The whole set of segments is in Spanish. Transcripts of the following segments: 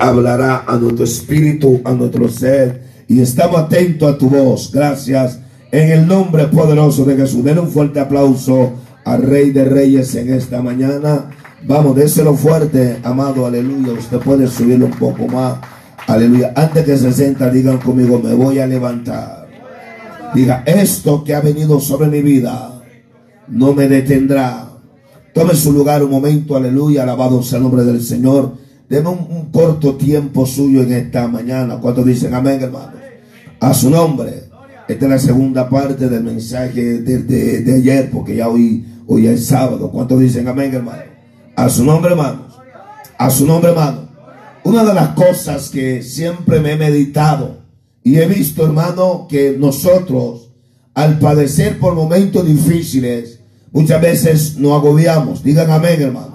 hablará a nuestro espíritu, a nuestro ser. Y estamos atentos a tu voz. Gracias. En el nombre poderoso de Jesús. Den un fuerte aplauso al Rey de Reyes en esta mañana. Vamos, déselo fuerte, amado, aleluya. Usted puede subirlo un poco más. Aleluya. Antes que se sienta, digan conmigo, me voy a levantar. Diga, esto que ha venido sobre mi vida no me detendrá. Tome su lugar un momento, aleluya. Alabado sea el nombre del Señor. Deme un, corto tiempo suyo en esta mañana. Cuando dicen amén, hermano? A su nombre. Esta es la segunda parte del mensaje de, ayer, porque ya hoy, hoy es sábado. ¿Cuántos dicen amén, hermano? A su nombre, hermanos. A su nombre, hermano. Una de las cosas que siempre me he meditado y he visto, hermano, que nosotros, al padecer por momentos difíciles, muchas veces nos agobiamos. Digan amén, hermano.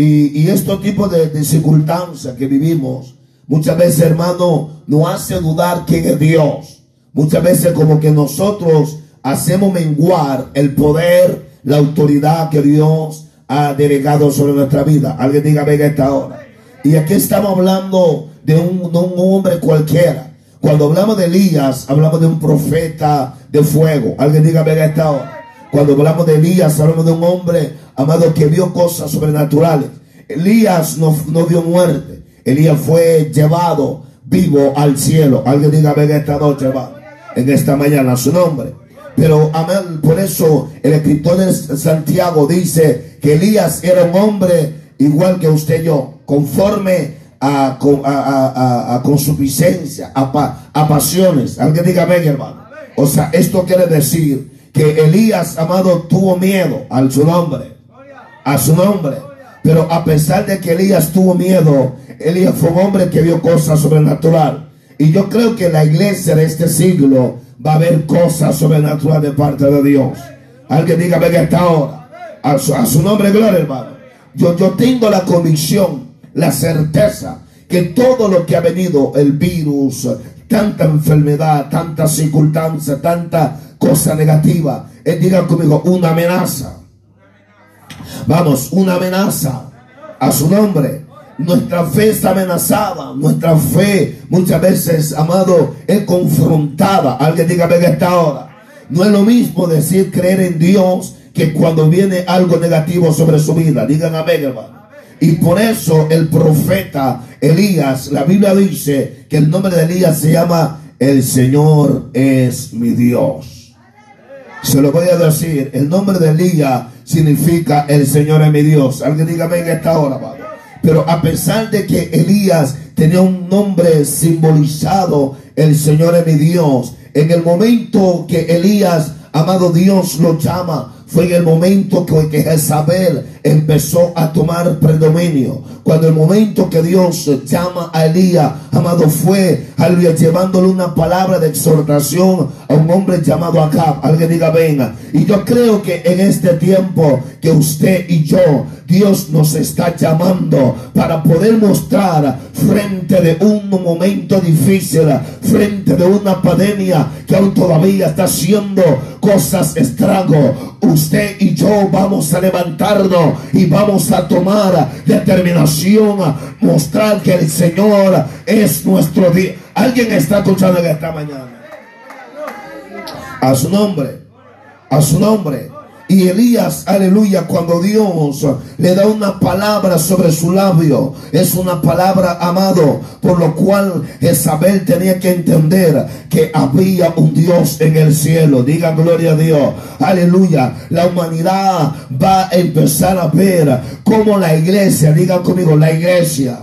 Y, estos tipos de, circunstancias que vivimos, muchas veces, hermano, nos hace dudar quién es Dios. Muchas veces como que nosotros hacemos menguar el poder, la autoridad que Dios ha delegado sobre nuestra vida. Alguien diga, venga esta hora. Y aquí estamos hablando de un, de un hombre cualquiera. Cuando hablamos de Elías, hablamos de un profeta de fuego. Alguien diga, venga esta hora. Cuando hablamos de Elías, hablamos de un hombre, amado, que vio cosas sobrenaturales. Elías no, no muerte. Elías fue llevado vivo al cielo. Alguien diga, venga esta noche, hermano. En esta mañana, su nombre. Pero, amén, por eso el escritor de Santiago dice que Elías era un hombre igual que usted y yo, conforme a, a, a, a, a pasiones. Alguien diga, venga, hermano. O sea, esto quiere decir que Elías, amado, tuvo miedo a su nombre. A su nombre. Pero a pesar de que Elías tuvo miedo, Elías fue un hombre que vio cosas sobrenaturales. Y yo creo que la iglesia de este siglo va a ver cosas sobrenaturales de parte de Dios. Alguien diga, venga esta hora. A su, nombre, gloria, hermano. Yo, yo tengo la convicción, la certeza que todo lo que ha venido, el virus, tanta enfermedad, tanta circunstancia, tanta cosa negativa. Él diga conmigo, una amenaza. Vamos, una amenaza a su nombre. Nuestra fe está amenazada. Nuestra fe muchas veces, amado, es confrontada. Alguien diga, venga esta hora. No es lo mismo decir creer en Dios que cuando viene algo negativo sobre su vida. Digan amén, hermano. Y por eso el profeta Elías, la Biblia dice que el nombre de Elías se llama El Señor es mi Dios. Se lo voy a decir. El nombre de Elías significa el Señor es mi Dios. Alguien dígame en esta hora, Pero a pesar de que Elías tenía un nombre simbolizado, el Señor es mi Dios. En el momento que Elías, amado Dios, lo llama, fue en el momento que, que Jezabel empezó a tomar predominio. Cuando el momento que Dios llama a Elías, amado, fue, aleluya, llevándole una palabra de exhortación a un hombre llamado Acab. Alguien diga, venga. Y yo creo que en este tiempo que usted y yo, Dios nos está llamando para poder mostrar frente de un momento difícil, frente de una pandemia que aún todavía está haciendo cosas estragos. Usted y yo vamos a levantarnos y vamos a tomar determinación a mostrar que el Señor es nuestro Dios. Alguien está escuchando esta mañana. A su nombre. A su nombre. Y Elías, aleluya, cuando Dios le da una palabra sobre su labio, es una palabra amado, por lo cual Jezabel tenía que entender que había un Dios en el cielo. Diga gloria a Dios. Aleluya. La humanidad va a empezar a ver cómo la iglesia, diga conmigo, la iglesia.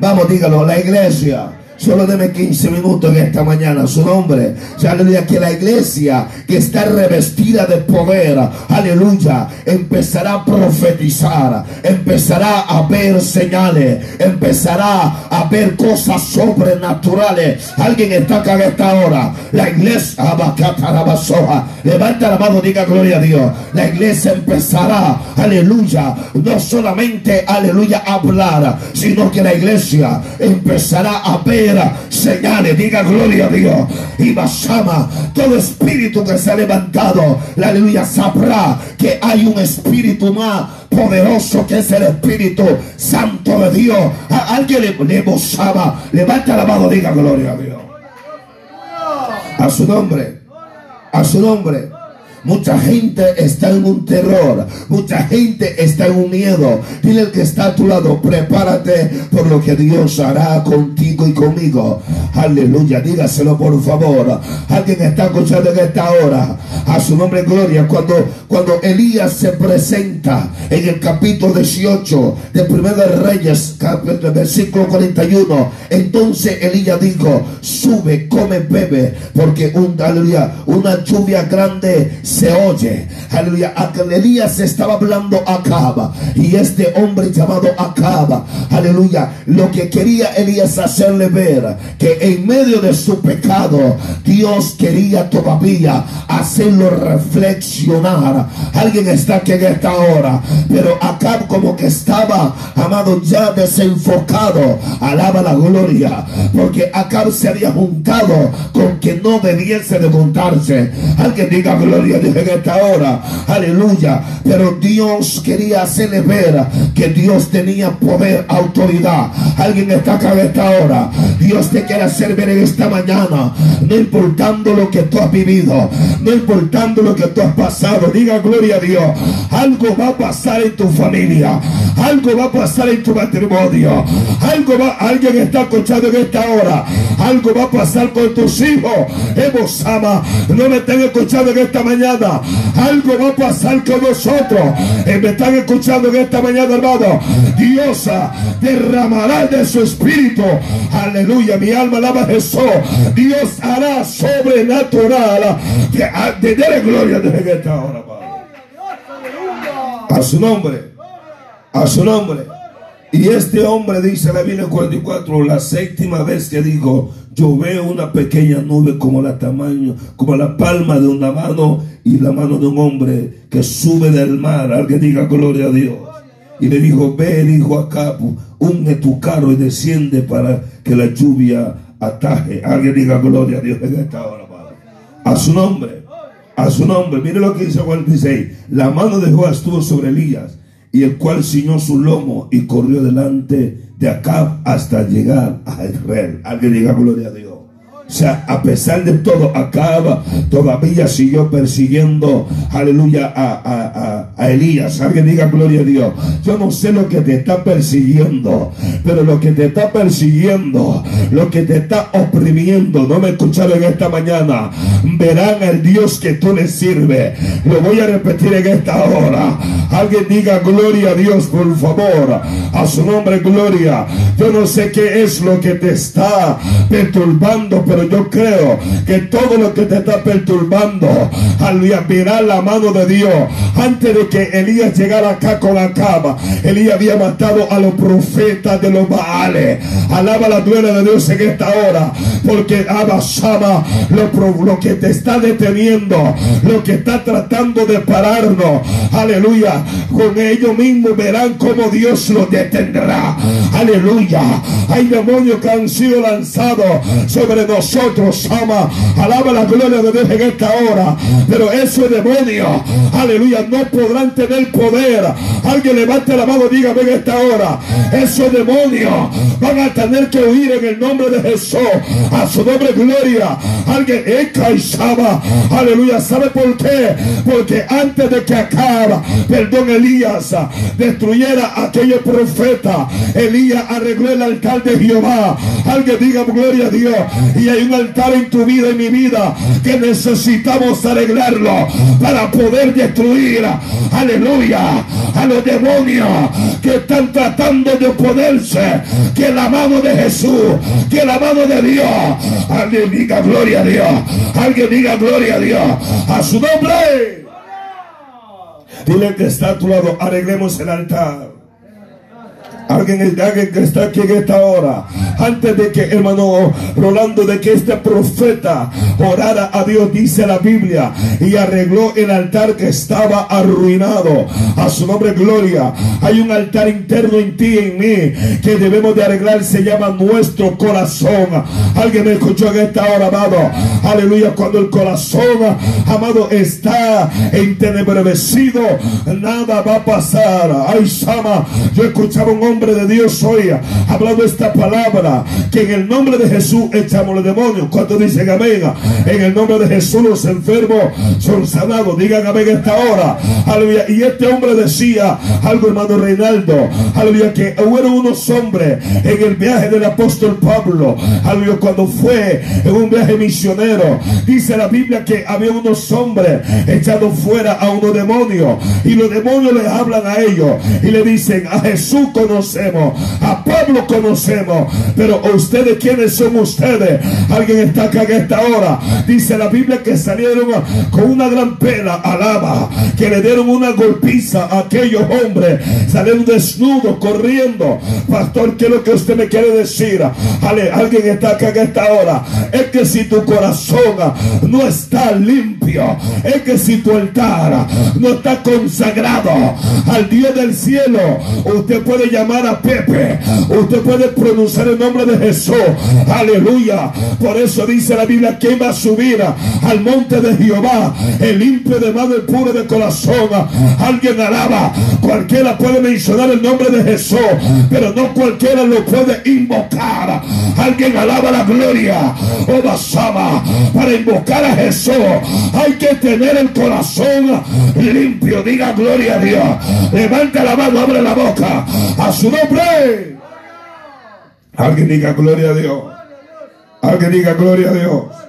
Vamos, dígalo, la iglesia Solo deme 15 minutos en esta mañana. Su nombre. Aleluya. Que la iglesia que está revestida de poder. Aleluya. Empezará a profetizar. Empezará a ver señales. Empezará a ver cosas sobrenaturales. Alguien está acá en esta hora. La iglesia. Levanta la mano. Diga gloria a Dios. La iglesia empezará. Aleluya. No solamente. Aleluya. Hablar. Sino que la iglesia empezará a ver señales, diga gloria a Dios. Y Basama, todo espíritu que se ha levantado, la aleluya, sabrá que hay un espíritu más poderoso que es el Espíritu Santo de Dios. A alguien le, le gozaba. Levanta la mano, diga gloria a Dios. A su nombre. A su nombre. Mucha gente está en un terror. Mucha gente está en un miedo. Dile al que está a tu lado, prepárate por lo que Dios hará contigo y conmigo. Aleluya, dígaselo por favor. Alguien está escuchando en esta hora. A su nombre gloria. Cuando, cuando Elías se presenta en el capítulo 18 de Primero de Reyes, versículo 41. Entonces Elías dijo, sube, come, bebe, porque un, aleluya, una lluvia grande se oye. Aleluya. Elías estaba hablando a Acaba. Y este hombre llamado Acaba. Aleluya. Lo que quería Elías hacerle ver. Que en medio de su pecado. Dios quería todavía hacerlo reflexionar. Alguien está aquí en esta hora. Pero Acab como que estaba, amado, ya desenfocado. Alaba la gloria. Porque Acab se había juntado con que no debiese de juntarse. Alguien diga gloria en esta hora. Aleluya. Pero Dios quería hacerle ver que Dios tenía poder, autoridad. Alguien está acá en esta hora. Dios te quiere hacer ver en esta mañana. No importando lo que tú has vivido. No importando lo que tú has pasado. Diga gloria a Dios. Algo va a pasar en tu familia. Algo va a pasar en tu matrimonio. Algo va, alguien está escuchando en esta hora. Algo va a pasar con tus hijos. Hemos ama. No me estén escuchando en esta mañana. Algo va a pasar con nosotros. Eh, me están escuchando en esta mañana, hermano. Dios derramará de su espíritu. Aleluya. Mi alma alaba a Jesús. Dios hará sobrenatural. De, gloria desde esta hora, A su nombre. A su nombre. Y este hombre dice la Biblia 44, la séptima vez que dijo, yo veo una pequeña nube como la tamaño, como la palma de una mano y la mano de un hombre que sube del mar. Alguien diga gloria a Dios. Y le dijo, ve, dijo acá, unge tu carro y desciende para que la lluvia ataje. Alguien diga gloria a Dios en esta hora, A su nombre, a su nombre. Mire lo que dice Juan 16. La mano de Jehová estuvo sobre Elías y el cual ciñó su lomo y corrió delante de Acab hasta llegar a Israel. Alguien diga gloria a Dios. O sea, a pesar de todo, acaba, todavía siguió persiguiendo, aleluya, a, a, Elías. Alguien diga gloria a Dios. Yo no sé lo que te está persiguiendo, pero lo que te está persiguiendo, lo que te está oprimiendo, no me escucharon esta mañana, verán al Dios que tú le sirves. Lo voy a repetir en esta hora. Alguien diga gloria a Dios, por favor. A su nombre, gloria. Yo no sé qué es lo que te está perturbando, pero pero yo creo que todo lo que te está perturbando, aleluya, verá la mano de Dios. Antes de que Elías llegara acá con la cama, Elías había matado a los profetas de los Baales. Alaba la duela de Dios en esta hora, porque Abasama, lo, lo que te está deteniendo, lo que está tratando de pararnos, aleluya, con ellos mismos verán cómo Dios lo detendrá. Aleluya. Hay demonios que han sido lanzados sobre nosotros nosotros, alaba la gloria de Dios en esta hora. Pero esos demonios, aleluya, no podrán tener poder. Alguien levante la mano, dígame en esta hora. Esos demonios van a tener que huir en el nombre de Jesús. A su nombre, gloria. Alguien, Ekaishaba, aleluya. ¿Sabe por qué? Porque antes de que acaba, perdón, Elías destruyera a aquellos profetas, Elías arregló el altar de Jehová. Alguien diga gloria a Dios. Y hay un altar en tu vida y mi vida que necesitamos arreglarlo para poder destruir, aleluya, a los demonios que están tratando de oponerse. Que la mano de Jesús, que la mano de Dios, alguien diga gloria a Dios, alguien diga gloria a Dios, a su nombre. Dile que está a tu lado, arreglemos el altar. Alguien, que está aquí en esta hora. Antes de que, hermano Rolando, de que este profeta orara a Dios, dice la Biblia, y arregló el altar que estaba arruinado. A su nombre, gloria. Hay un altar interno en ti y en mí que debemos de arreglar. Se llama nuestro corazón. Alguien me escuchó en esta hora, amado. Aleluya. Cuando el corazón, amado, está entenebrecido, nada va a pasar. Ay, Sama, yo escuchaba un hombre de Dios hoy hablando esta palabra que en el nombre de Jesús echamos los demonios. Cuando dicen amén, en el nombre de Jesús los enfermos son sanados. Digan amén esta hora. Aleluya. Y este hombre decía algo, hermano Reinaldo. Aleluya. Que hubo unos hombres en el viaje del apóstol Pablo. Aleluya. Cuando fue en un viaje misionero. Dice la Biblia que había unos hombres echados fuera a unos demonios. Y los demonios le hablan a ellos. Y le dicen, a Jesús conocemos. A Pablo conocemos. Pero ustedes, ¿quiénes son ustedes? Alguien está acá en esta hora. Dice la Biblia que salieron con una gran pena, alaba, que le dieron una golpiza a aquellos hombres. Salieron desnudos, corriendo. Pastor, ¿qué es lo que usted me quiere decir? Alguien está acá en esta hora. Es que si tu corazón no está limpio, es que si tu altar no está consagrado al Dios del cielo, usted puede llamar a Pepe, usted puede pronunciar el nombre de Jesús. Aleluya. Por eso dice la Biblia que va a subir al monte de Jehová, el limpio de mano, el puro de corazón. Alguien alaba. Cualquiera puede mencionar el nombre de Jesús, pero no cualquiera lo puede invocar. Alguien alaba la gloria. Oh, Basama, para invocar a Jesús hay que tener el corazón limpio. Diga gloria a Dios. Levanta la mano, abre la boca. A su Alguien diga gloria a Dios. Alguien diga gloria a Dios.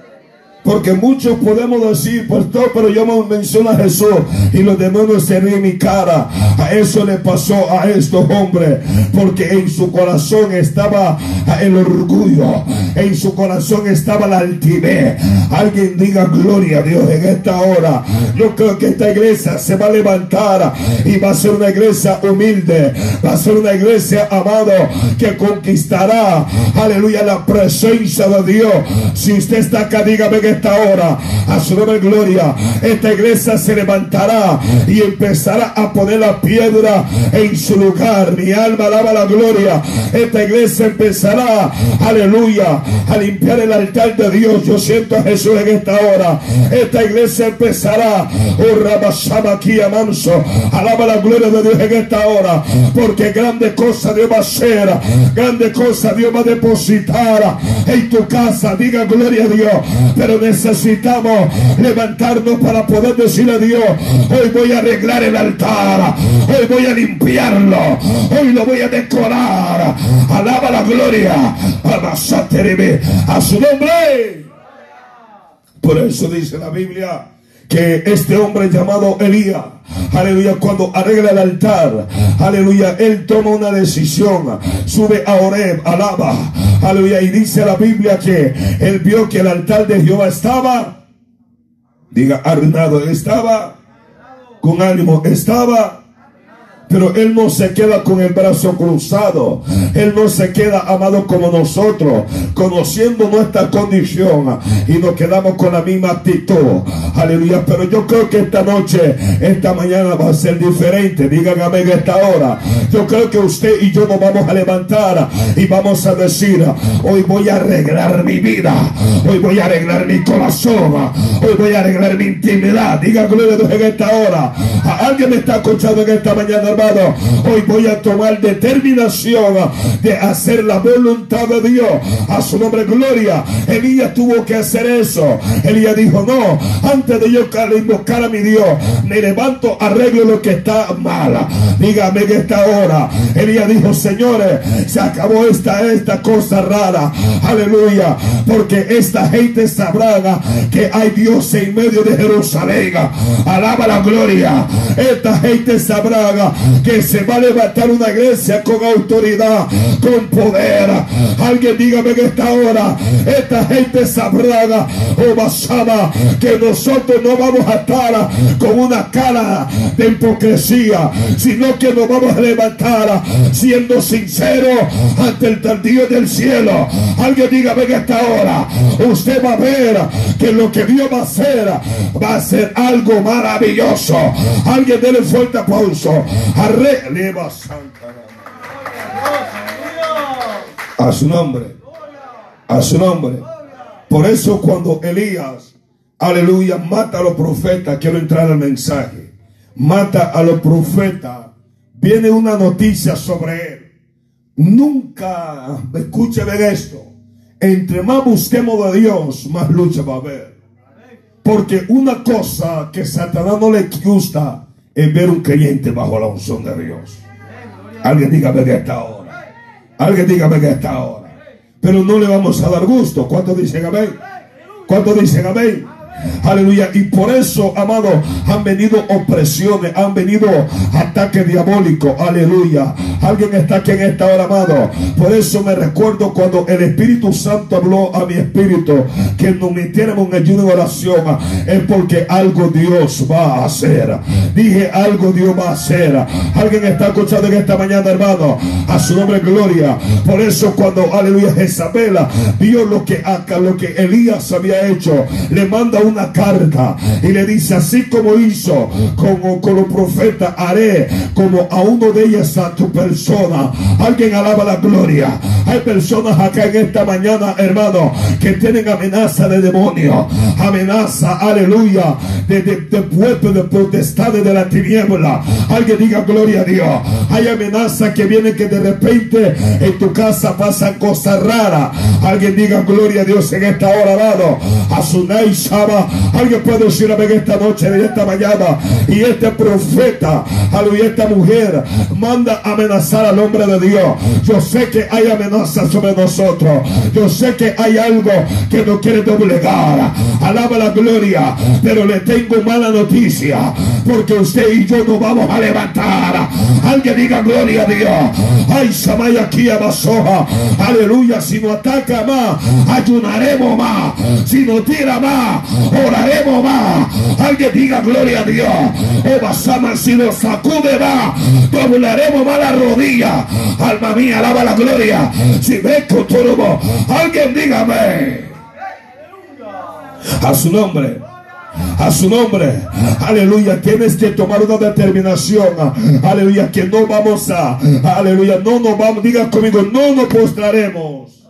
Porque muchos podemos decir, pastor, pero yo me menciono a Jesús y los demonios se ríen mi cara. A eso le pasó a estos hombres. Porque en su corazón estaba el orgullo. En su corazón estaba la altivez. Alguien diga gloria a Dios en esta hora. Yo creo que esta iglesia se va a levantar y va a ser una iglesia humilde. Va a ser una iglesia, amado, que conquistará, aleluya, la presencia de Dios. Si usted está acá, dígame que esta hora, a su nombre gloria, esta iglesia se levantará y empezará a poner la piedra en su lugar. Mi alma alaba la gloria. Esta iglesia empezará, aleluya, a limpiar el altar de Dios. Yo siento a Jesús en esta hora. Esta iglesia empezará, oh aquí manso. Alaba la gloria de Dios en esta hora, porque grande cosa Dios va a hacer, grande cosa Dios va a depositar en tu casa. Diga gloria a Dios, pero necesitamos levantarnos para poder decirle a Dios, hoy voy a arreglar el altar, hoy voy a limpiarlo, hoy lo voy a decorar. Alaba la gloria, a su nombre. Por eso dice la Biblia que este hombre llamado Elías, aleluya, cuando arregla el altar, aleluya, él toma una decisión, sube a Oreb, alaba, aleluya, y dice la Biblia que él vio que el altar de Jehová estaba, diga, arruinado, estaba, con ánimo, estaba pero Él no se queda con el brazo cruzado. Él no se queda amado como nosotros, conociendo nuestra condición. Y nos quedamos con la misma actitud. Aleluya. Pero yo creo que esta noche, esta mañana va a ser diferente. Díganme en esta hora. Yo creo que usted y yo nos vamos a levantar y vamos a decir, hoy voy a arreglar mi vida. Hoy voy a arreglar mi corazón. Hoy voy a arreglar mi intimidad. Diga gloria a Dios en esta hora. Alguien me está escuchando en esta mañana, Hoy voy a tomar determinación de hacer la voluntad de Dios. A su nombre, gloria. Elías tuvo que hacer eso. Elías dijo, no, antes de yo invocar a mi Dios, me levanto, arreglo lo que está mal. Dígame que esta hora. Elías dijo, señores, se acabó esta, esta cosa rara. Aleluya. Porque esta gente sabrá que hay Dios en medio de Jerusalén. Alaba la gloria. Esta gente sabrá que se va a levantar una iglesia con autoridad, con poder. Alguien dígame que esta hora, esta gente sabrá, oh basama, que nosotros no vamos a estar con una cara de hipocresía, sino que nos vamos a levantar siendo sinceros ante el tardío del cielo. Alguien dígame que esta hora usted va a ver que lo que Dios va a hacer va a ser algo maravilloso. Alguien déle fuerte aplauso. Arregleva Santa. A su nombre. A su nombre. Por eso cuando Elías, aleluya, mata a los profetas, quiero entrar al mensaje. Mata a los profetas. Viene una noticia sobre él. Nunca, escuche esto. Entre más busquemos de Dios, más lucha va a haber. Porque una cosa que Satanás no le gusta es ver un creyente bajo la unción de Dios. Alguien dígame que esta hora. Alguien dígame que esta hora. Pero no le vamos a dar gusto. ¿Cuántos dicen amén? ¿Cuántos dicen amén? Aleluya. Y por eso, amado, han venido opresiones, han venido ataques diabólicos. Aleluya. Alguien está aquí en esta hora, amado. Por eso me recuerdo cuando el Espíritu Santo habló a mi espíritu que nos metiéramos en ayuno y oración. Es porque algo Dios va a hacer. Dije algo Dios va a hacer. Alguien está escuchando en esta mañana, hermano. A su nombre, gloria. Por eso, cuando, aleluya, Isabela vio lo que lo que Elías había hecho, le manda un una carta y le dice, así como hizo como con los profetas, haré como a uno de ellos a tu persona. Alguien alaba la gloria. Hay personas acá en esta mañana, hermano, que tienen amenaza de demonio, amenaza, aleluya, de, de, de pueblo, de potestades de la tiniebla. Alguien diga gloria a Dios. Hay amenaza que viene que de repente en tu casa pasan cosas raras. Alguien diga gloria a Dios en esta hora, amado. A su Alguien puede decir a esta noche, de esta mañana. Y este profeta, aleluya, esta mujer manda amenazar al hombre de Dios. Yo sé que hay amenazas sobre nosotros. Yo sé que hay algo que nos quiere doblegar. Alaba la gloria. Pero le tengo mala noticia. Porque usted y yo nos vamos a levantar. Alguien diga gloria a Dios. Ay, Samaya aquí a. Aleluya. Si no ataca más, ayunaremos más. Si no tira más, oraremos más. Alguien diga gloria a Dios. O basama si nos sacude más, doblaremos más la rodilla. Alma mía, alaba la gloria. Si ves todo, alguien dígame. A su nombre a su nombre. Aleluya. Tienes que tomar una determinación. Aleluya. Que no vamos a. Aleluya. No nos vamos. Diga conmigo. No nos postraremos.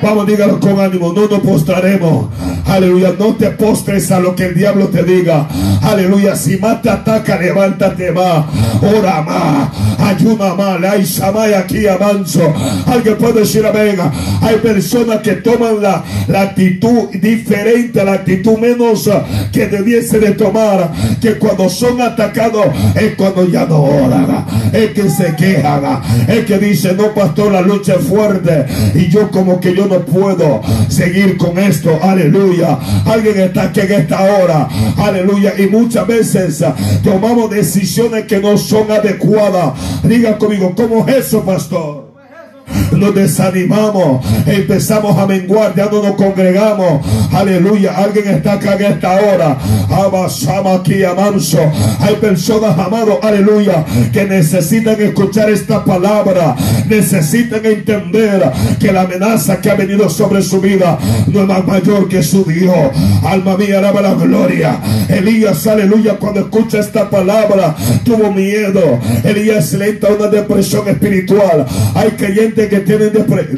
Vamos, dígalo con ánimo, no nos postraremos. Aleluya, no te postres a lo que el diablo te diga. Aleluya, si más te ataca, levántate más. Ora más, ayuda más. Hay Shamay aquí avanzo. Alguien puede decir amén. Hay personas que toman la, la actitud diferente, la actitud menos que debiese de tomar. Que cuando son atacados es cuando ya no oran. Es que se quejan. Es que dice, no, pastor, la lucha es fuerte. Y yo como que yo no puedo seguir con esto. Aleluya. Alguien está aquí en esta hora. Aleluya. Y muchas veces tomamos decisiones que no son adecuadas. Diga conmigo, ¿cómo es eso, pastor? Nos desanimamos, empezamos a menguar, ya no nos congregamos. Aleluya, alguien está acá en esta hora. Abasama aquí, amanso. Hay personas, amados, aleluya, que necesitan escuchar esta palabra, necesitan entender que la amenaza que ha venido sobre su vida no es más mayor que su Dios. Alma mía, alaba la gloria. Elías, aleluya, cuando escucha esta palabra, tuvo miedo. Elías le entra una depresión espiritual. Hay creyentes que tienen depresión.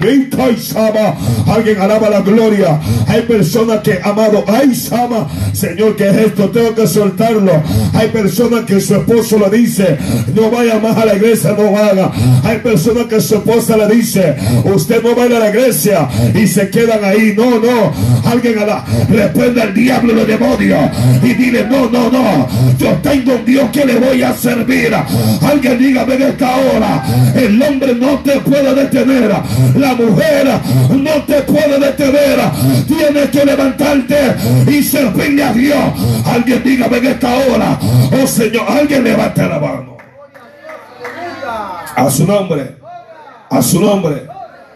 Alguien alaba la gloria. Hay personas que, amado, ay, Sama, Señor, que es esto? Tengo que soltarlo. Hay personas que su esposo le dice, no vaya más a la iglesia, no haga. Hay personas que su esposa le dice, usted no va a la iglesia y se quedan ahí. No, no. Alguien la reprenda al diablo y los demonios y dile, no, no, no. Yo tengo un Dios que le voy a servir. Alguien dígame en esta hora, el hombre no te puede detener. La mujer no te puede detener. Tienes que levantarte y servirle a Dios. Alguien dígame en esta hora. Oh Señor, alguien levante la mano. A su nombre. A su nombre.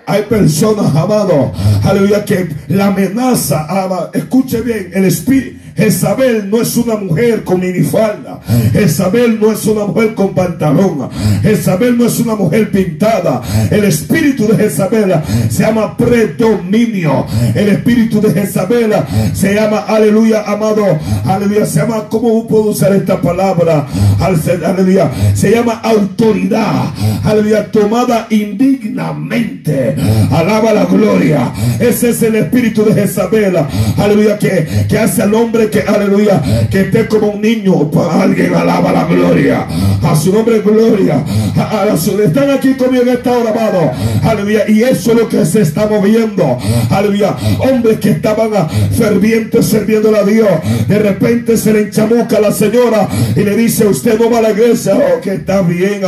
Hay personas, amados, aleluya, que la amenaza, ama, escuche bien, el espíritu, Jezabel no es una mujer con minifalda. Jezabel no es una mujer con pantalón. Jezabel no es una mujer pintada. El espíritu de Jezabel se llama predominio. El espíritu de Jezabel se llama, aleluya, amado, aleluya, se llama, ¿cómo puedo usar esta palabra? Aleluya, se llama autoridad. Aleluya, tomada indignamente. Alaba la gloria. Ese es el espíritu de Jezabel. Aleluya, que, que hace al hombre que, aleluya, que esté como un niño. Alguien alaba la gloria. A su nombre, gloria. A, su, están aquí conmigo en esta hora, amado. Aleluya. Y eso es lo que se está moviendo. Aleluya. Hombres que estaban fervientes sirviendo a Dios. De repente se le enchamuca a la señora y le dice: Usted no va a la iglesia. Oh, que está bien.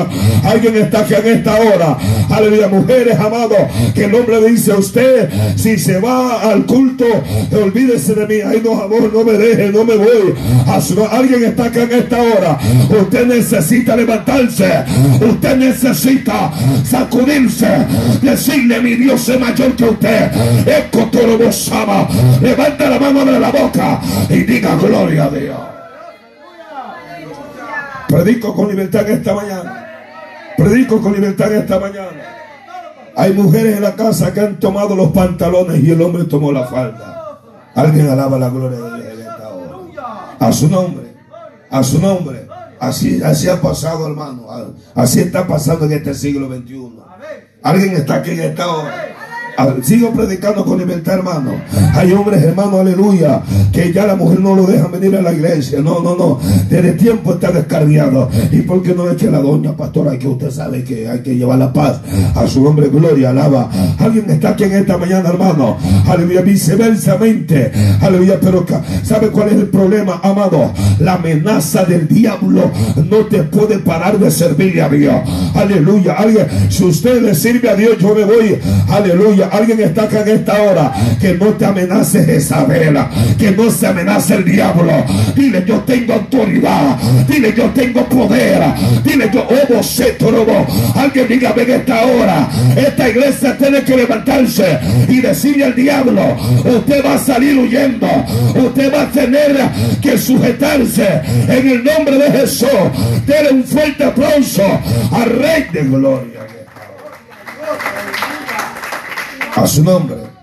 Alguien está aquí en esta hora. Aleluya. Mujeres, amados, que el hombre le dice: Usted, si se va al culto, olvídese de mí. Ay, no, amor, no me no me voy. Alguien está acá en esta hora. Usted necesita levantarse. Usted necesita sacudirse. Decirle, mi Dios es mayor que usted. Eco todo Levanta la mano de la boca y diga gloria a Dios. Predico con libertad esta mañana. Predico con libertad esta mañana. Hay mujeres en la casa que han tomado los pantalones y el hombre tomó la falda. Alguien alaba la gloria de. A su nombre. A su nombre. Así, así ha pasado, hermano. Así está pasando en este siglo XXI. Alguien está aquí en esta hora. Sigo predicando con libertad, hermano. Hay hombres, hermano, aleluya, que ya la mujer no lo deja venir a la iglesia. No, no, no. Desde tiempo está descarriado. ¿Y por qué no que la doña pastora, que usted sabe que hay que llevar la paz a su nombre, gloria, alaba? Alguien está aquí en esta mañana, hermano. Aleluya, viceversamente. Aleluya, pero ¿sabe cuál es el problema, amado? La amenaza del diablo no te puede parar de servir a Dios. Aleluya. Alguien, si usted le sirve a Dios, yo me voy. Aleluya alguien está acá en esta hora, que no te amenace Isabela, que no se amenace el diablo. Dile, yo tengo autoridad. Dile, yo tengo poder. Dile, yo, oh, robo. Alguien diga, en esta hora, esta iglesia tiene que levantarse y decirle al diablo, usted va a salir huyendo. Usted va a tener que sujetarse en el nombre de Jesús. Dele un fuerte aplauso al Rey de Gloria. A su nombre.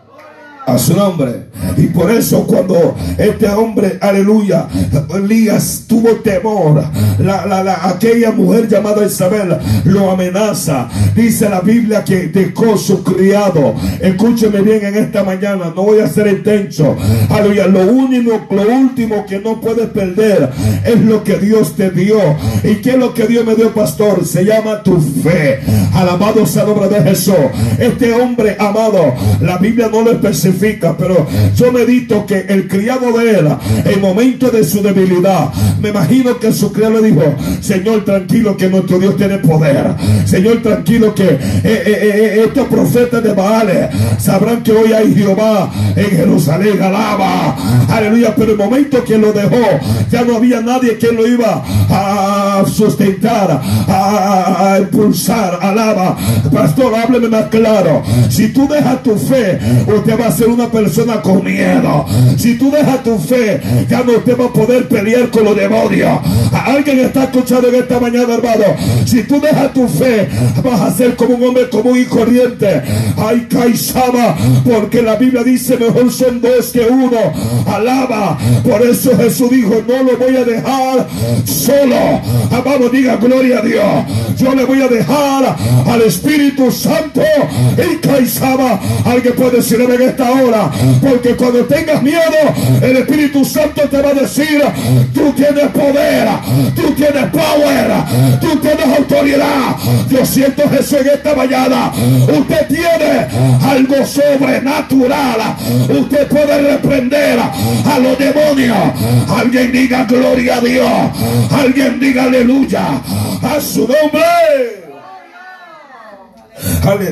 A su nombre. Y por eso cuando este hombre, aleluya, Elías tuvo temor, la, la, aquella mujer llamada Isabel lo amenaza. Dice la Biblia que dejó su criado. Escúcheme bien en esta mañana, no voy a ser intenso. Aleluya, lo único, lo último que no puedes perder es lo que Dios te dio. ¿Y qué es lo que Dios me dio, pastor? Se llama tu fe. Alabado sea el nombre de Jesús. Este hombre amado, la Biblia no lo especifica, pero yo medito que el criado de él, en momento de su debilidad, me imagino que su criado le dijo, Señor, tranquilo que nuestro Dios tiene poder. Señor, tranquilo que eh, eh, eh, estos profetas de Baal sabrán que hoy hay Jehová en Jerusalén. Alaba. Aleluya. Pero el momento que lo dejó, ya no había nadie que lo iba a sustentar, a, impulsar. Alaba. Pastor, hábleme más claro. Si tú dejas tu fe, usted va a ser una persona con miedo. Si tú dejas tu fe, ya no te va a poder pelear con los demonios. Alguien está escuchando en esta mañana, hermano. Si tú dejas tu fe, vas a ser como un hombre común y corriente. Ay, caizaba, porque la Biblia dice mejor son dos que uno. Alaba. Por eso Jesús dijo, no lo voy a dejar solo. Amado, diga gloria a Dios. Yo le voy a dejar al Espíritu Santo. Y caizaba. Alguien puede decirle en esta hora. Porque cuando tengas miedo, el Espíritu Santo te va a decir, tú tienes poder, tú tienes power, tú tienes autoridad. Yo siento Jesús en esta mañana. Usted tiene algo sobrenatural. Usted puede reprender a los demonios. Alguien diga gloria a Dios. Alguien diga aleluya. A su nombre.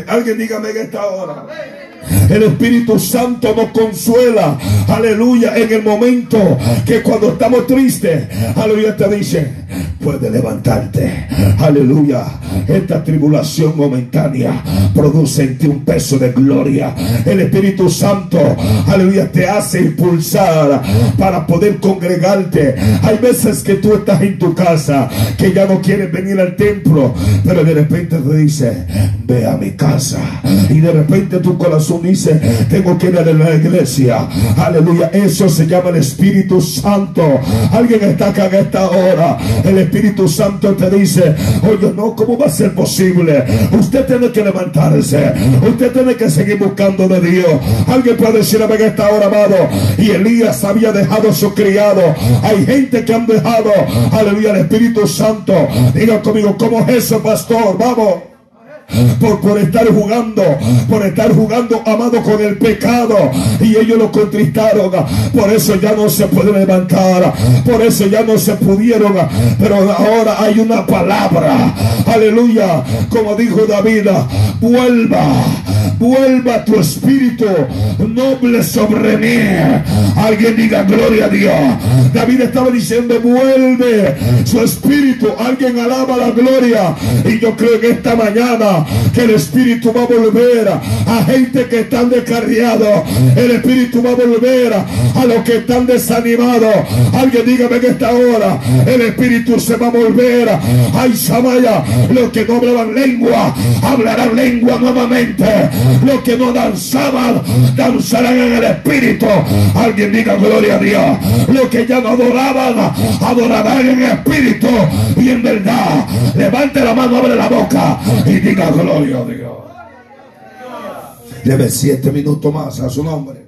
Alguien dígame en esta hora. El Espíritu Santo nos consuela. Aleluya. En el momento que cuando estamos tristes, aleluya te dice, puede levantarte. Aleluya. Esta tribulación momentánea produce en ti un peso de gloria. El Espíritu Santo, aleluya, te hace impulsar para poder congregarte. Hay veces que tú estás en tu casa, que ya no quieres venir al templo, pero de repente te dice, ve a mi casa. Y de repente tu corazón dice, tengo que ir a la iglesia. Aleluya, eso se llama el Espíritu Santo. Alguien está acá en esta hora. El Espíritu Santo te dice, oye, no, ¿cómo va a ser posible? Usted tiene que levantarse. Usted tiene que seguir buscando de Dios. Alguien puede decir en esta hora, amado. Y Elías había dejado a su criado. Hay gente que han dejado, aleluya, el Espíritu Santo. Diga conmigo, ¿cómo es eso, pastor? Vamos por, por estar jugando, por estar jugando, amado, con el pecado. Y ellos lo contristaron. Por eso ya no se puede levantar. Por eso ya no se pudieron. Pero ahora hay una palabra. Aleluya. Como dijo David, vuelva vuelva tu espíritu noble sobre mí. Alguien diga gloria a Dios. David estaba diciendo, vuelve su espíritu. Alguien alaba la gloria. Y yo creo que esta mañana que el espíritu va a volver a gente que están descarriados. El espíritu va a volver a los que están desanimados. Alguien dígame que esta hora el espíritu se va a volver. Ay, Samaya, los que no hablaban lengua, hablarán lengua nuevamente. Los que no danzaban, danzarán en el Espíritu. Alguien diga gloria a Dios. Los que ya no adoraban, adorarán en Espíritu y en verdad. Levante la mano, abre la boca y diga gloria a Dios. Lleve siete minutos más a su nombre.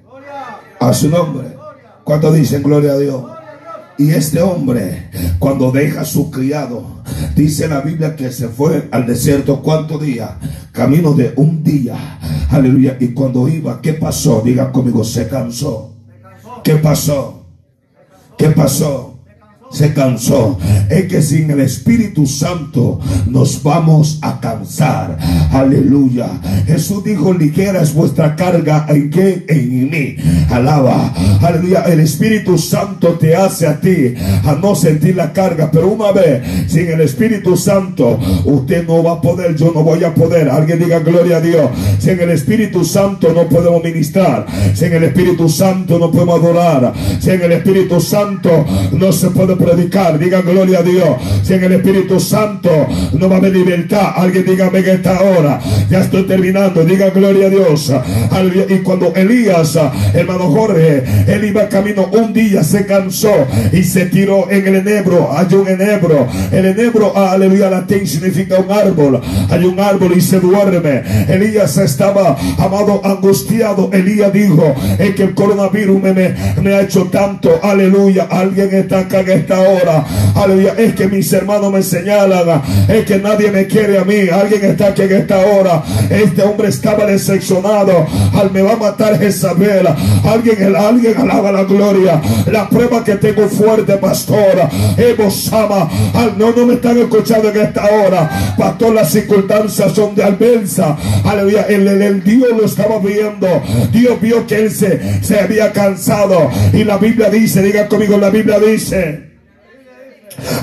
A su nombre. cuando dicen gloria a Dios? Y este hombre, cuando deja su criado, dice la Biblia que se fue al desierto cuántos días, camino de un día, aleluya. Y cuando iba, ¿qué pasó? Diga conmigo, se cansó. ¿Qué pasó? ¿Qué pasó? Se cansó. Es que sin el Espíritu Santo nos vamos a cansar. Aleluya. Jesús dijo, ligera es vuestra carga en que en mí. Alaba. Aleluya. El Espíritu Santo te hace a ti a no sentir la carga. Pero una vez sin el Espíritu Santo, usted no va a poder, yo no voy a poder. Alguien diga gloria a Dios. Sin el Espíritu Santo no podemos ministrar. Sin el Espíritu Santo no podemos adorar. Sin el Espíritu Santo no se puede predicar, diga gloria a Dios. Si en el Espíritu Santo no va a haber libertad, alguien dígame que esta hora, ya estoy terminando, diga gloria a Dios. Y cuando Elías, hermano Jorge, él iba camino un día, se cansó y se tiró en el enebro. Hay un enebro. El enebro, aleluya, latín significa un árbol. Hay un árbol y se duerme. Elías estaba, amado, angustiado. Elías dijo, es que el coronavirus me, me, ha hecho tanto. Aleluya. Alguien está acá en esta hora. Aleluya. Es que mis hermanos me señalan. Es que nadie me quiere a mí. Alguien está aquí en esta hora. Este hombre estaba decepcionado. Al me va a matar Jezabel. Alguien, alguien alaba la gloria. La prueba que tengo fuerte, pastora. Sama. No, no me están escuchando en esta hora. Pastor, las circunstancias son de albenza. Aleluya. El, el, Dios lo estaba viendo. Dios vio que él se, se había cansado. Y la Biblia dice, diga conmigo, la Biblia dice.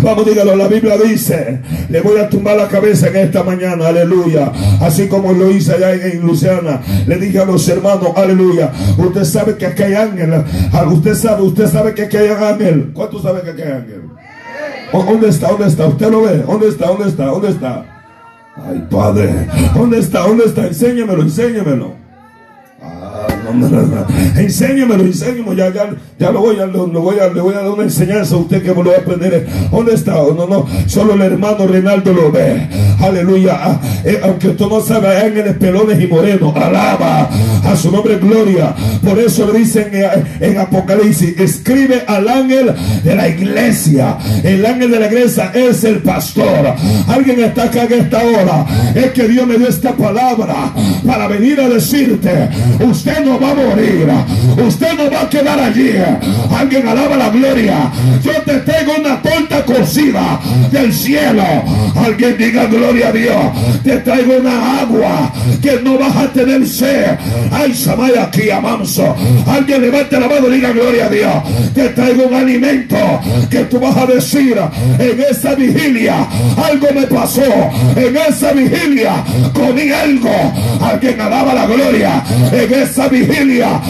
Vamos, dígalo, la Biblia dice, le voy a tumbar la cabeza en esta mañana, aleluya. Así como lo hice allá en, Luciana, le dije a los hermanos, aleluya. Usted sabe que aquí hay ángel. Ah, usted sabe, usted sabe que aquí hay ángel. ¿Cuántos saben que aquí hay ángel? ¿Dónde está? ¿Dónde está? ¿Usted lo ve? ¿Dónde está? ¿Dónde está? ¿Dónde está? Ay, Padre. ¿Dónde está? ¿Dónde está? Enséñamelo, enséñamelo. Enséñamelo. Ya, ya, ya lo voy a, lo, voy a, le voy a dar una enseñanza a usted que me lo va a aprender. ¿Dónde está? No, no, solo el hermano Reinaldo lo ve. Aleluya. Ah, eh, aunque usted no sabe, ángeles pelones y morenos. Alaba a su nombre gloria. Por eso le dicen en, Apocalipsis, escribe al ángel de la iglesia. El ángel de la iglesia es el pastor. Alguien está acá en esta hora. Es que Dios me dio esta palabra para venir a decirte, usted no va a morir. Usted no va a quedar allí. Alguien alaba la gloria. Yo te tengo una torta del cielo. Alguien diga gloria a Dios. Te traigo una agua que no vas a tener sed. Ay, Samaya, aquí amanso. Alguien levante la mano y diga gloria a Dios. Te traigo un alimento que tú vas a decir en esa vigilia. Algo me pasó. En esa vigilia comí algo. Alguien alaba la gloria. En esa vigilia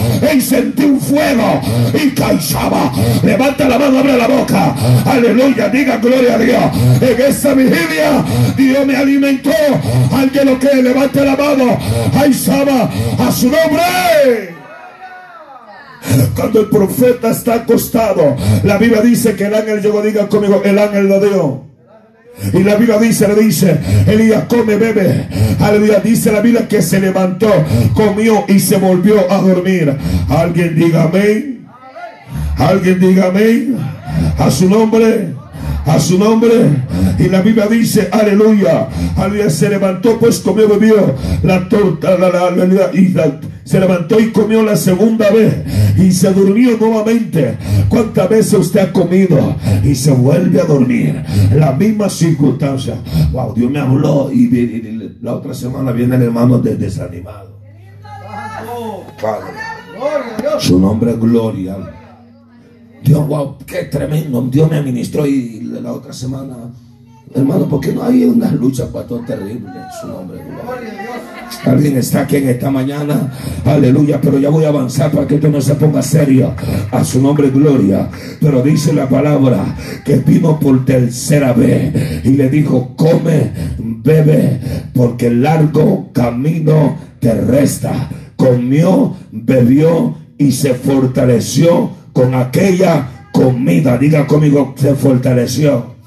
sentí un fuego y caizaba. Levanta la mano, abre la boca. Aleluya, diga gloria a Dios. En esa vigilia Dios me alimentó. Alguien lo que levante la mano. Ay, a su nombre. Cuando el profeta está acostado, la Biblia dice que el ángel llegó, diga conmigo, el ángel de Dios. Y la Biblia dice, le dice, Elías come, bebe. Aleluya, dice la Biblia que se levantó, comió y se volvió a dormir. Alguien diga amén. Alguien diga amén. A su nombre a su nombre. Y la Biblia dice, aleluya, aleluya, se levantó, pues comió, bebió la torta, la, la, y se levantó y comió la segunda vez y se durmió nuevamente. ¿Cuántas veces usted ha comido y se vuelve a dormir? La misma circunstancia. Wow, Dios me habló y, la otra semana viene el hermano desanimado. Su nombre es Gloria. Dios, wow, qué tremendo. Dios me administró y la otra semana, hermano, porque no hay una lucha, pastor, terrible su nombre. Alguien está aquí en esta mañana, aleluya, pero ya voy a avanzar para que esto no se ponga serio. A su nombre, gloria. Pero dice la palabra que vino por tercera vez y le dijo: Come, bebe, porque el largo camino te resta. Comió, bebió y se fortaleció con aquella comida. Diga conmigo, se fortaleció.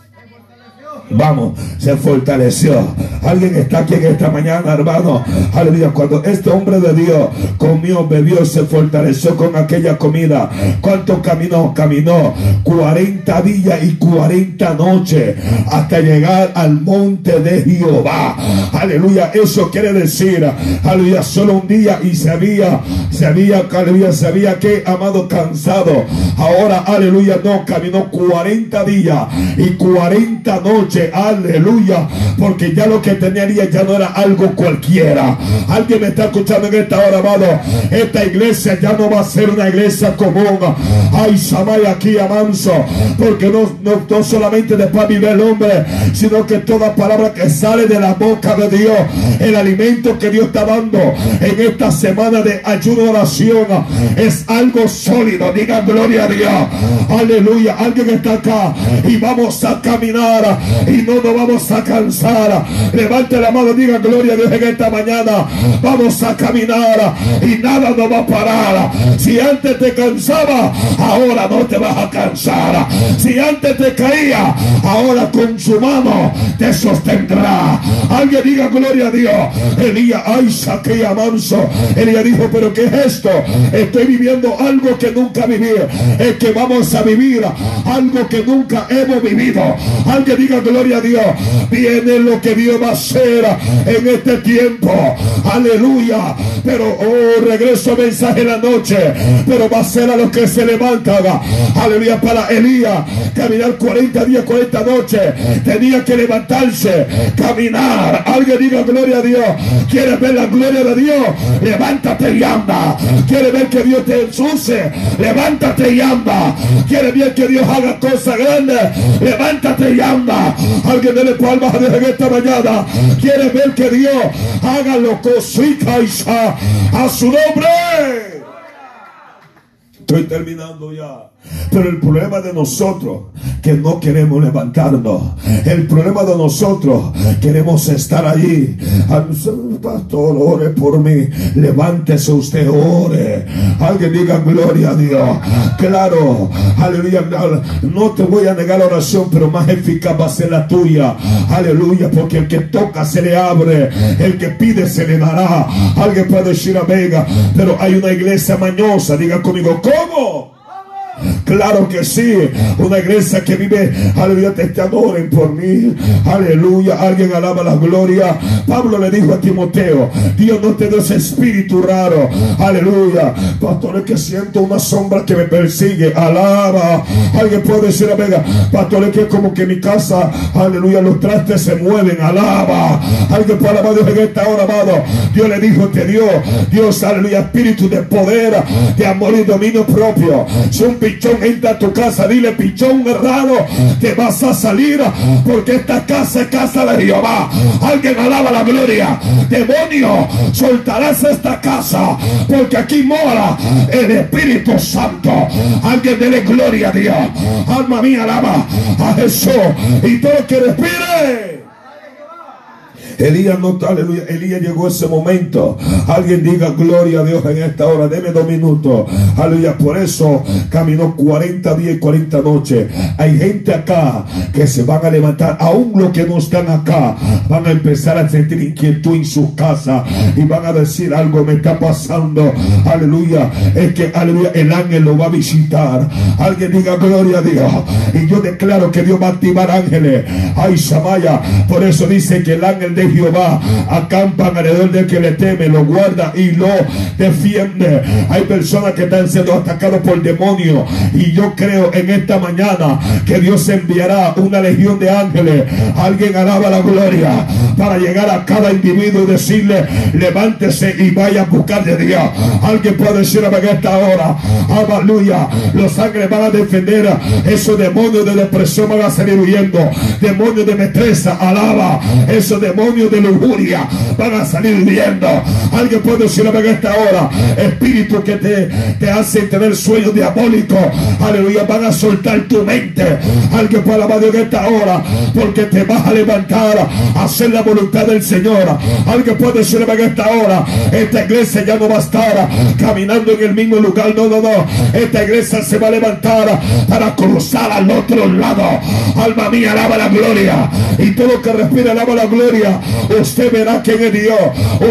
Vamos, se fortaleció. Alguien está aquí en esta mañana, hermano. Aleluya. Cuando este hombre de Dios comió, bebió, se fortaleció con aquella comida. ¿Cuánto caminó? Caminó 40 días y 40 noches hasta llegar al monte de Jehová. Aleluya. Eso quiere decir, aleluya, solo un día y se había, se había, aleluya, se había que, amado, cansado. Ahora, aleluya, no, caminó 40 días y 40 noches aleluya, porque ya lo que tenía ya no era algo cualquiera. Alguien me está escuchando en esta hora, amado. Esta iglesia ya no va a ser una iglesia común. Ay, Samay aquí amanso, porque no, no, solamente después vive el hombre, sino que toda palabra que sale de la boca de Dios, el alimento que Dios está dando en esta semana de ayuda oración, es algo sólido. Diga gloria a Dios. Aleluya. Alguien está acá y vamos a caminar y no nos vamos a cansar. Levante la mano, diga gloria a Dios en esta mañana. Vamos a caminar y nada nos va a parar. Si antes te cansaba, ahora no te vas a cansar. Si antes te caía, ahora con su mano te sostendrá. Alguien diga gloria a Dios. Elías, ay, saqué a manso. Elías dijo, pero ¿qué es esto? Estoy viviendo algo que nunca viví. Es que vamos a vivir algo que nunca hemos vivido. Alguien diga gloria gloria a Dios. Viene lo que Dios va a hacer en este tiempo. Aleluya. Pero, oh, regreso mensaje en la noche. Pero va a ser a los que se levantan. Aleluya. Para Elías, caminar 40 días, 40 noches. Tenía que levantarse, caminar. Alguien diga gloria a Dios. ¿Quieres ver la gloria de Dios? Levántate y anda. ¿Quieres ver que Dios te ensuce? Levántate y anda. ¿Quieres ver que Dios haga cosas grandes? Levántate y anda. Alguien dele palmas a Dios en esta mañana. Quiere ver que Dios haga lo que a su nombre. Estoy terminando ya. Pero el problema de nosotros, que no queremos levantarnos. El problema de nosotros, queremos estar allí. Pastor, ore por mí. Levántese usted, ore. Alguien diga gloria a Dios. Claro, aleluya. No te voy a negar la oración, pero más eficaz va a ser la tuya. Aleluya, porque el que toca se le abre. El que pide se le dará. Alguien puede decir amén. Pero hay una iglesia mañosa. Diga conmigo, ¿cómo? Claro que sí. Una iglesia que vive, aleluya, te, adoren por mí. Aleluya. Alguien alaba la gloria. Pablo le dijo a Timoteo, Dios no te da ese espíritu raro. Aleluya. Pastor, es que siento una sombra que me persigue. Alaba. Alguien puede decir, venga, pastor, es que como que mi casa, aleluya, los trastes se mueven. Alaba. Alguien puede alabar Dios en esta hora, amado. Dios le dijo, te dio, Dios, aleluya, espíritu de poder, de amor y dominio propio. Si un entra a tu casa, dile, pichón raro, te vas a salir porque esta casa es casa de Jehová. Alguien alaba la gloria. Demonio, soltarás esta casa porque aquí mora el Espíritu Santo. Alguien dele gloria a Dios. Alma mía, alaba a Jesús. Y todo que respire. Elías no, aleluya, Elías llegó ese momento. Alguien diga gloria a Dios en esta hora. Deme dos minutos. Aleluya. Por eso caminó 40 días y 40 noches. Hay gente acá que se van a levantar. Aún los que no están acá van a empezar a sentir inquietud en su casa y van a decir algo me está pasando. Aleluya. Es que, aleluya, el ángel lo va a visitar. Alguien diga gloria a Dios. Y yo declaro que Dios va a activar ángeles. Ay, Samaya. Por eso dice que el ángel de Jehová acampan alrededor del que le teme, lo guarda y lo defiende. Hay personas que están siendo atacadas por demonios y yo creo en esta mañana que Dios enviará una legión de ángeles. Alguien alaba la gloria para llegar a cada individuo y decirle, levántese y vaya a buscar de Dios. Alguien puede decir en esta hora, aleluya, los ángeles van a defender esos demonios de depresión van a salir huyendo, demonios de metresa, alaba, esos demonios de lujuria van a salir viendo. Alguien puede decir en esta hora, espíritu que te, te hace tener sueños diabólicos, aleluya, van a soltar tu mente. Alguien puede alabar en esta hora, porque te vas a levantar a hacer la voluntad del Señor. Alguien puede decir en esta hora, esta iglesia ya no va a estar caminando en el mismo lugar. No, no, no. Esta iglesia se va a levantar para cruzar al otro lado. Alma mía, alaba la gloria. Y todo que respira, alaba la gloria usted verá quién es Dios.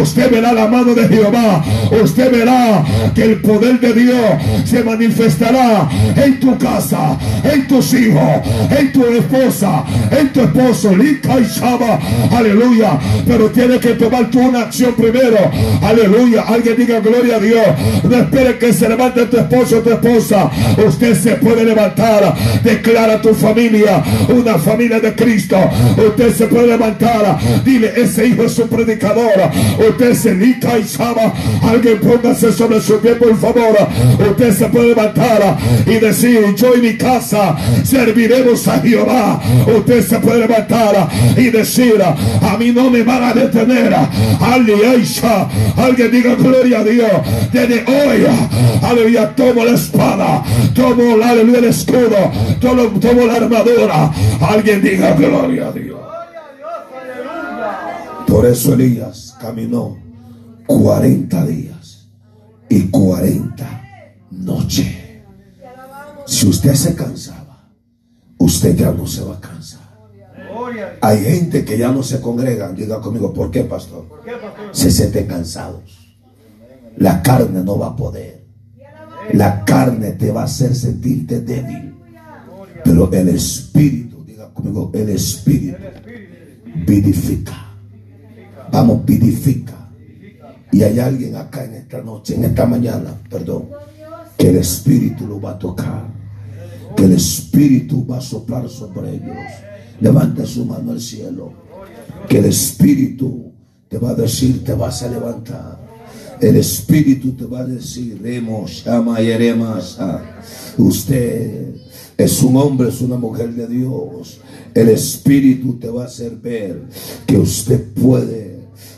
Usted verá la mano de Jehová. Usted verá que el poder de Dios se manifestará en tu casa, en tus hijos, en tu esposa, en tu esposo. Lika y Shaba. Aleluya. Pero tiene que tomar una acción primero. Aleluya. Alguien diga gloria a Dios. No espere que se levante tu esposo o tu esposa. Usted se puede levantar. Declara tu familia una familia de Cristo. Usted se puede levantar. Dile, ese hijo es un predicador. Usted se lica y saba. Alguien póngase sobre su pie, por favor. Usted se puede levantar y decir, yo y mi casa serviremos a Jehová. Usted se puede levantar y decir, a mí no me van a detener. Alguien diga gloria a Dios. Desde hoy, aleluya, tomo la espada, tomo la, aleluya, el escudo, tomo, tomo la armadura. Alguien diga gloria a Dios. Por eso Elías caminó 40 días y 40 noches. Si usted se cansaba, usted ya no se va a cansar. Hay gente que ya no se congrega. Diga conmigo, ¿por qué, pastor? Se sienten cansados. La carne no va a poder. La carne te va a hacer sentirte débil. Pero el espíritu, diga conmigo, el espíritu vivifica. Vamos, vivifica. Y hay alguien acá en esta noche, en esta mañana, perdón, que el Espíritu lo va a tocar. Que el Espíritu va a soplar sobre ellos. Levanta su mano al cielo. Que el Espíritu te va a decir, te vas a levantar. El Espíritu te va a decir, Remos, llama y Usted es un hombre, es una mujer de Dios. El Espíritu te va a hacer ver que usted puede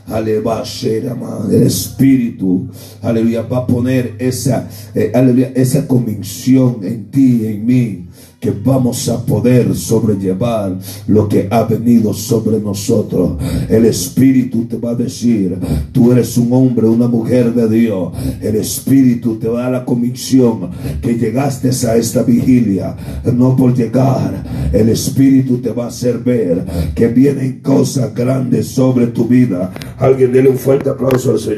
el Espíritu, aleluya, va a poner esa, eh, aleluya, esa convicción en ti, en mí, que vamos a poder sobrellevar lo que ha venido sobre nosotros. El Espíritu te va a decir, tú eres un hombre, una mujer de Dios. El Espíritu te va a dar la convicción que llegaste a esta vigilia, no por llegar. El Espíritu te va a hacer ver que vienen cosas grandes sobre tu vida. Alguien dele un fuerte aplauso al Señor.